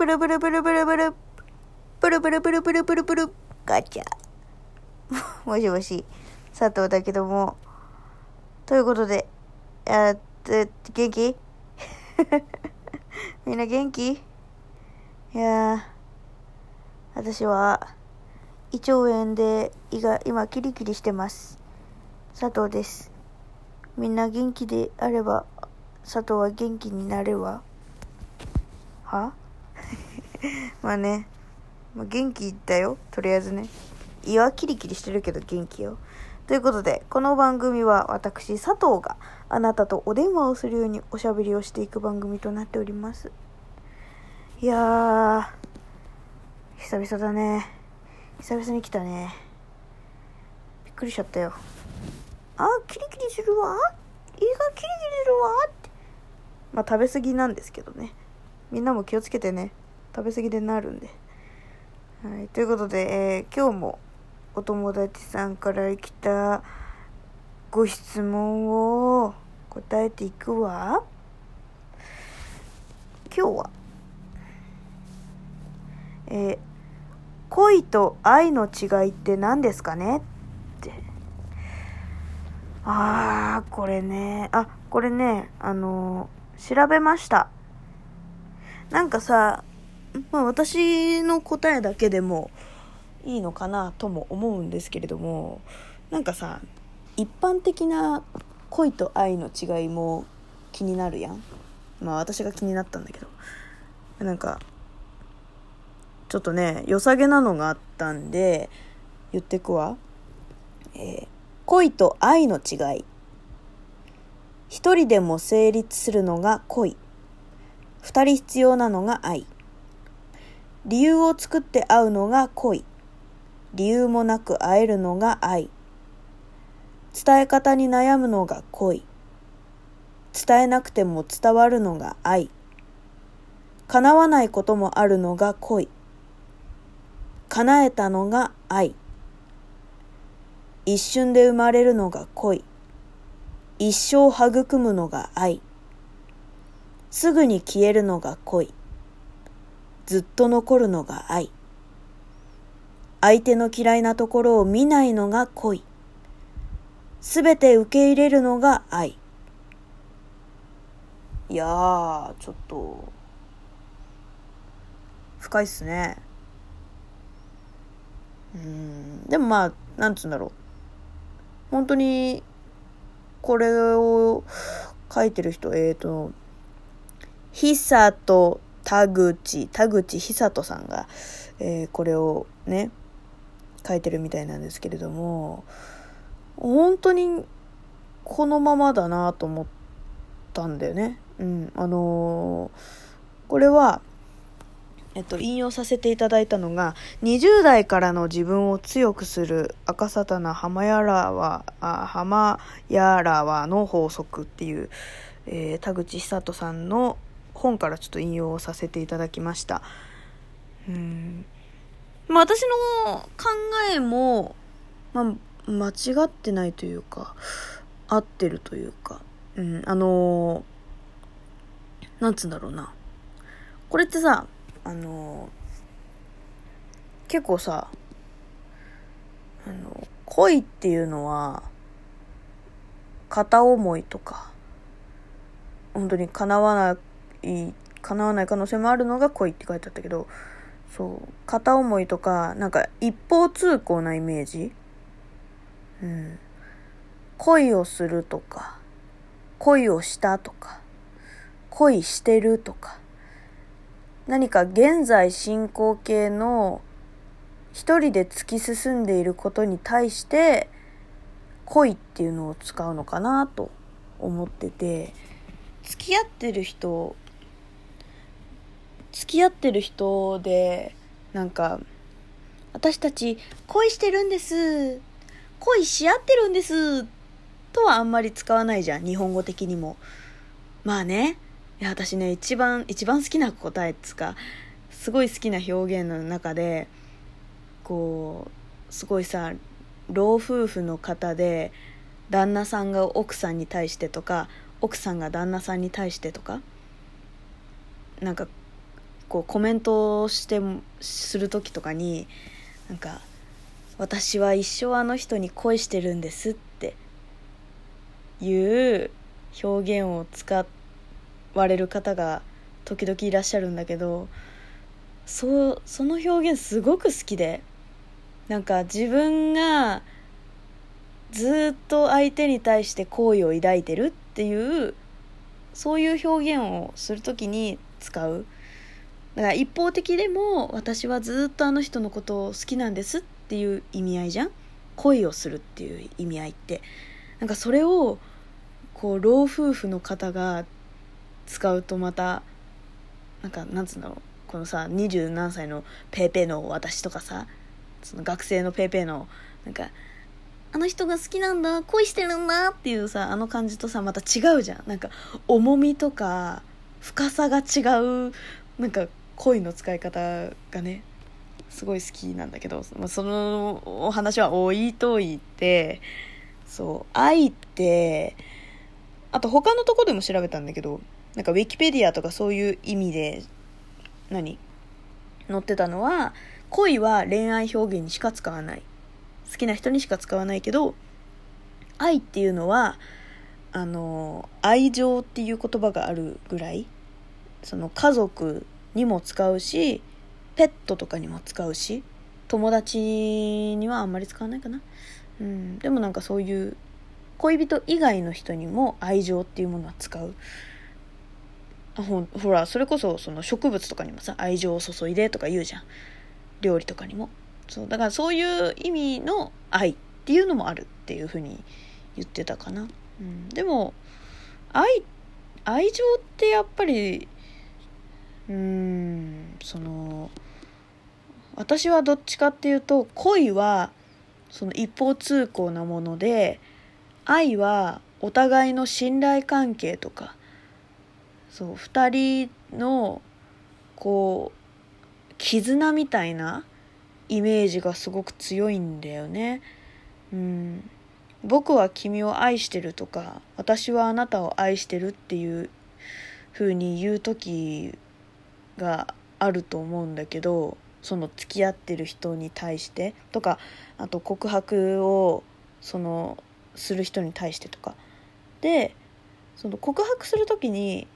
ブルブルブルブルブル。ブルブルブルブルブルブル。ガチャ。もしもし、佐藤だけども。ということで、やって、元気？みんな元気？いやー、私は、胃腸炎で胃が今キリキリしてます。佐藤です。みんな元気であれば、佐藤は元気になるわ。は？まあね、まあ、元気だよ、とりあえずね。胃はキリキリしてるけど元気よ。ということで、この番組は私、佐藤があなたとお電話をするようにおしゃべりをしていく番組となっております。いや、久々だね。久々に来たね。びっくりしちゃったよ。あ、キリキリするわ。胃がキリキリするわって。まあ食べ過ぎなんですけどね。みんなも気をつけてね。食べ過ぎでなるんで。はい、ということで、えー今日もお友達さんから来たご質問を答えていくわ。今日は、えー恋と愛の違いって何ですかね？って。あー、これね。あ、これね、あのー調べました。なんかさ、まあ私の答えだけでもいいのかなとも思うんですけれども、なんかさ、一般的な恋と愛の違いも気になるやん。まあ私が気になったんだけど。なんか、ちょっとね、良さげなのがあったんで、言ってくわ。えー恋と愛の違い。一人でも成立するのが恋。二人必要なのが愛。理由を作って会うのが恋。理由もなく会えるのが愛。伝え方に悩むのが恋。伝えなくても伝わるのが愛。叶わないこともあるのが恋。叶えたのが愛。一瞬で生まれるのが恋。一生育むのが愛。すぐに消えるのが恋。ずっと残るのが愛。相手の嫌いなところを見ないのが恋。すべて受け入れるのが愛。いやー、ちょっと、深いっすね。うん、でもまあ、なんつうんだろう。本当に、これを書いてる人、えっ、ー、と、久と田口、田口久人さんが、えーこれをね、書いてるみたいなんですけれども、本当にこのままだなと思ったんだよね。うん。あのーこれは、えっと、引用させていただいたのが、20代からの自分を強くする赤沙汰な浜やらは、あ浜やらはの法則っていう、えー田口久人さんの本からちょっと引用させていただきました。うん。まあ私の考えも、まあ間違ってないというか、合ってるというか、うん、あのーなんつうんだろうな。これってさ、あのー結構さ、あの、恋っていうのは、片思いとか、本当に叶わないい、叶わない可能性もあるのが恋って書いてあったけど、そう、片思いとか、なんか一方通行なイメージ？うん。恋をするとか、恋をしたとか、恋してるとか、何か現在進行形の一人で突き進んでいることに対して恋っていうのを使うのかなと思ってて付き合ってる人付き合ってる人でなんか私たち恋してるんです。恋し合ってるんです。とはあんまり使わないじゃん日本語的にも。まあねいや私ね一番一番好きな答えっつかすごい好きな表現の中でこうすごいさ老夫婦の方で旦那さんが奥さんに対してとか奥さんが旦那さんに対してとかなんかこうコメントしてする時とかになんか「私は一生あの人に恋してるんです」っていう表現を使われる方が時々いらっしゃるんだけどそうその表現すごく好きでなんか自分がずっと相手に対して好意を抱いてるっていうそういう表現をする時に使う。だから一方的でも私はずっとあの人のことを好きなんですっていう意味合いじゃん？恋をするっていう意味合いって。なんかそれをこう老夫婦の方が使うとまたなんかなんつうんだろう？このさ二十何歳のペーペーの私とかさその学生のペーペーのなんかあの人が好きなんだ恋してるんだっていうさあの感じとさまた違うじゃん。なんか重みとか深さが違うなんか恋の使い方がねすごい好きなんだけど、まあ、そのお話は置いといてそう愛ってあと他のとこでも調べたんだけどなんかウィキペディアとかそういう意味で何？載ってたのは恋は恋愛表現にしか使わない。好きな人にしか使わないけど愛っていうのはあの愛情っていう言葉があるぐらいその家族にも使うしペットとかにも使うし友達にはあんまり使わないかな、うん、でもなんかそういう恋人以外の人にも愛情っていうものは使う。ほほらそれこそその植物とかにもさ愛情を注いでとか言うじゃん。料理とかにも。そうだからそういう意味の愛っていうのもあるっていうふうに言ってたかな、うん、でも愛愛情ってやっぱりうんその私はどっちかっていうと恋はその一方通行なもので愛はお互いの信頼関係とかそう2人のこう絆みたいなイメージがすごく強いんだよね。うん、僕は君を愛してるとか私はあなたを愛してるっていう風に言う時があると思うんだけどその付き合ってる人に対してとかあと告白をそのする人に対してとか。でその告白する時に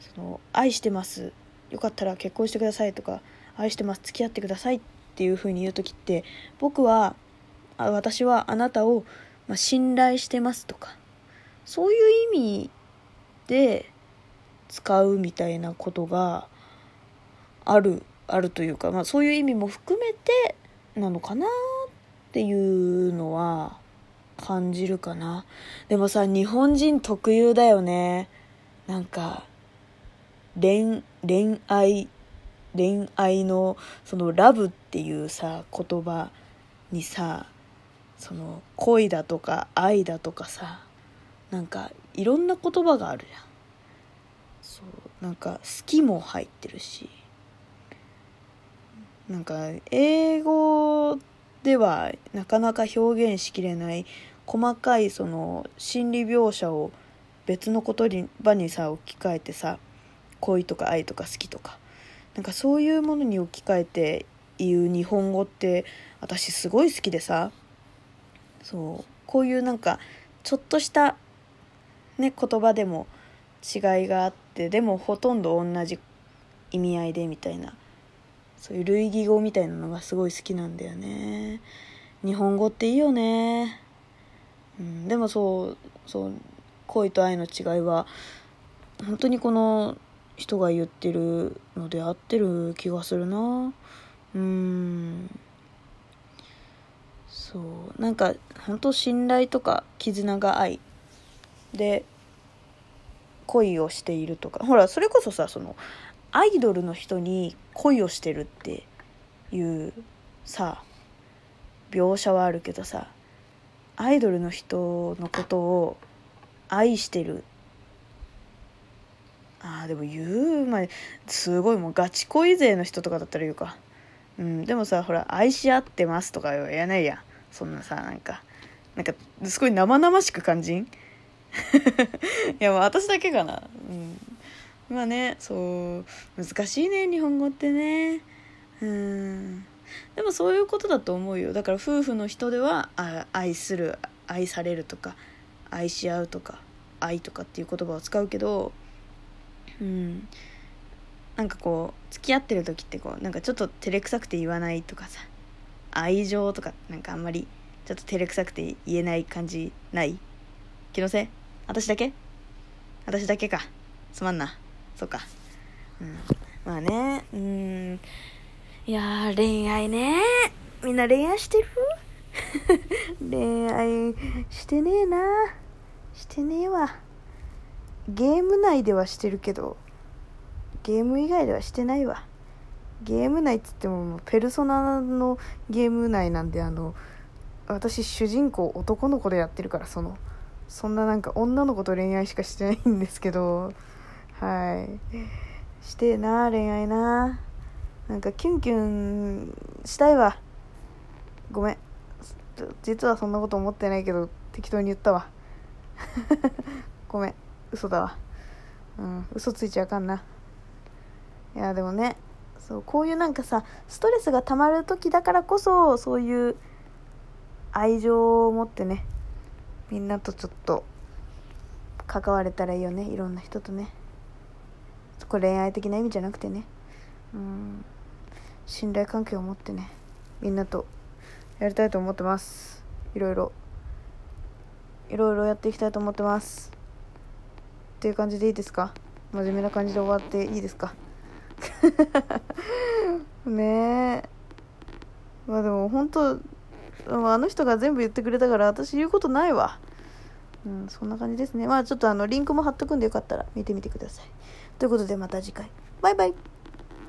その「愛してますよかったら結婚してください」とか「愛してます付き合ってください」っていう風に言う時って僕は私はあなたを、まあ、信頼してますとか。そういう意味で使うみたいなことがあるあるというか、まあ、そういう意味も含めてなのかなっていうのは感じるかな。でもさ日本人特有だよね。なんか恋恋愛恋愛のそのラブっていうさ言葉にさその恋だとか愛だとかさなんかいろんな言葉があるじゃん。そうなんか好きも入ってるし。なんか英語ではなかなか表現しきれない細かいその心理描写を別の言葉にさ置き換えてさ恋とか愛とか好きとか。なんかそういうものに置き換えて言う日本語って私すごい好きでさ。そう。こういうなんかちょっとしたね言葉でも違いがあってでもほとんど同じ意味合いでみたいな。そういう類義語みたいなのがすごい好きなんだよね。日本語っていいよね、うん、でもそうそう恋と愛の違いは本当にこの人が言ってるので合ってる気がするな。うん。そう。なんか本当信頼とか絆が愛で恋をしているとか。ほらそれこそさそのアイドルの人に恋をしてるっていうさ描写はあるけどさアイドルの人のことを愛してる。あーでも言うまあすごいもうガチ恋勢の人とかだったら言うか。うんでもさほら愛し合ってますとか言わないやん。そんなさなんかなんかすごい生々しく感じん？いやもう私だけかな。うん。まあねそう難しいね日本語ってね。うん。でもそういうことだと思うよ。だから夫婦の人ではあ愛する愛されるとか愛し合うとか愛とかっていう言葉を使うけどうん。なんかこう付き合ってる時ってこうなんかちょっと照れくさくて言わないとかさ。愛情とかなんかあんまりちょっと照れくさくて言えない感じない。気のせい？私だけ？私だけか。すまんな。そっか。うん。まあね。うん。いや恋愛ね。みんな恋愛してる？恋愛してねえな。してねえわ。ゲーム内ではしてるけどゲーム以外ではしてないわ。ゲーム内っつってももうペルソナのゲーム内なんであの私主人公男の子でやってるからそのそんななんか女の子と恋愛しかしてないんですけど。はい。してえな恋愛な。なんかキュンキュンしたいわ。ごめん。実はそんなこと思ってないけど適当に言ったわ。ごめん。嘘だわ。うん。嘘ついちゃあかんな。いやでもねそうこういうなんかさストレスが溜まる時だからこそそういう愛情を持ってねみんなとちょっと関われたらいいよね。いろんな人とね。これ恋愛的な意味じゃなくてね。うん。信頼関係を持ってね。みんなとやりたいと思ってます。いろいろ。いろいろやっていきたいと思ってます。っていう感じでいいですか？真面目な感じで終わっていいですか？ねえ。まあでも本当あの人が全部言ってくれたから私言うことないわ。うんそんな感じですね。まあちょっとあのリンクも貼っとくんでよかったら見てみてください。ということでまた次回。バイバイ。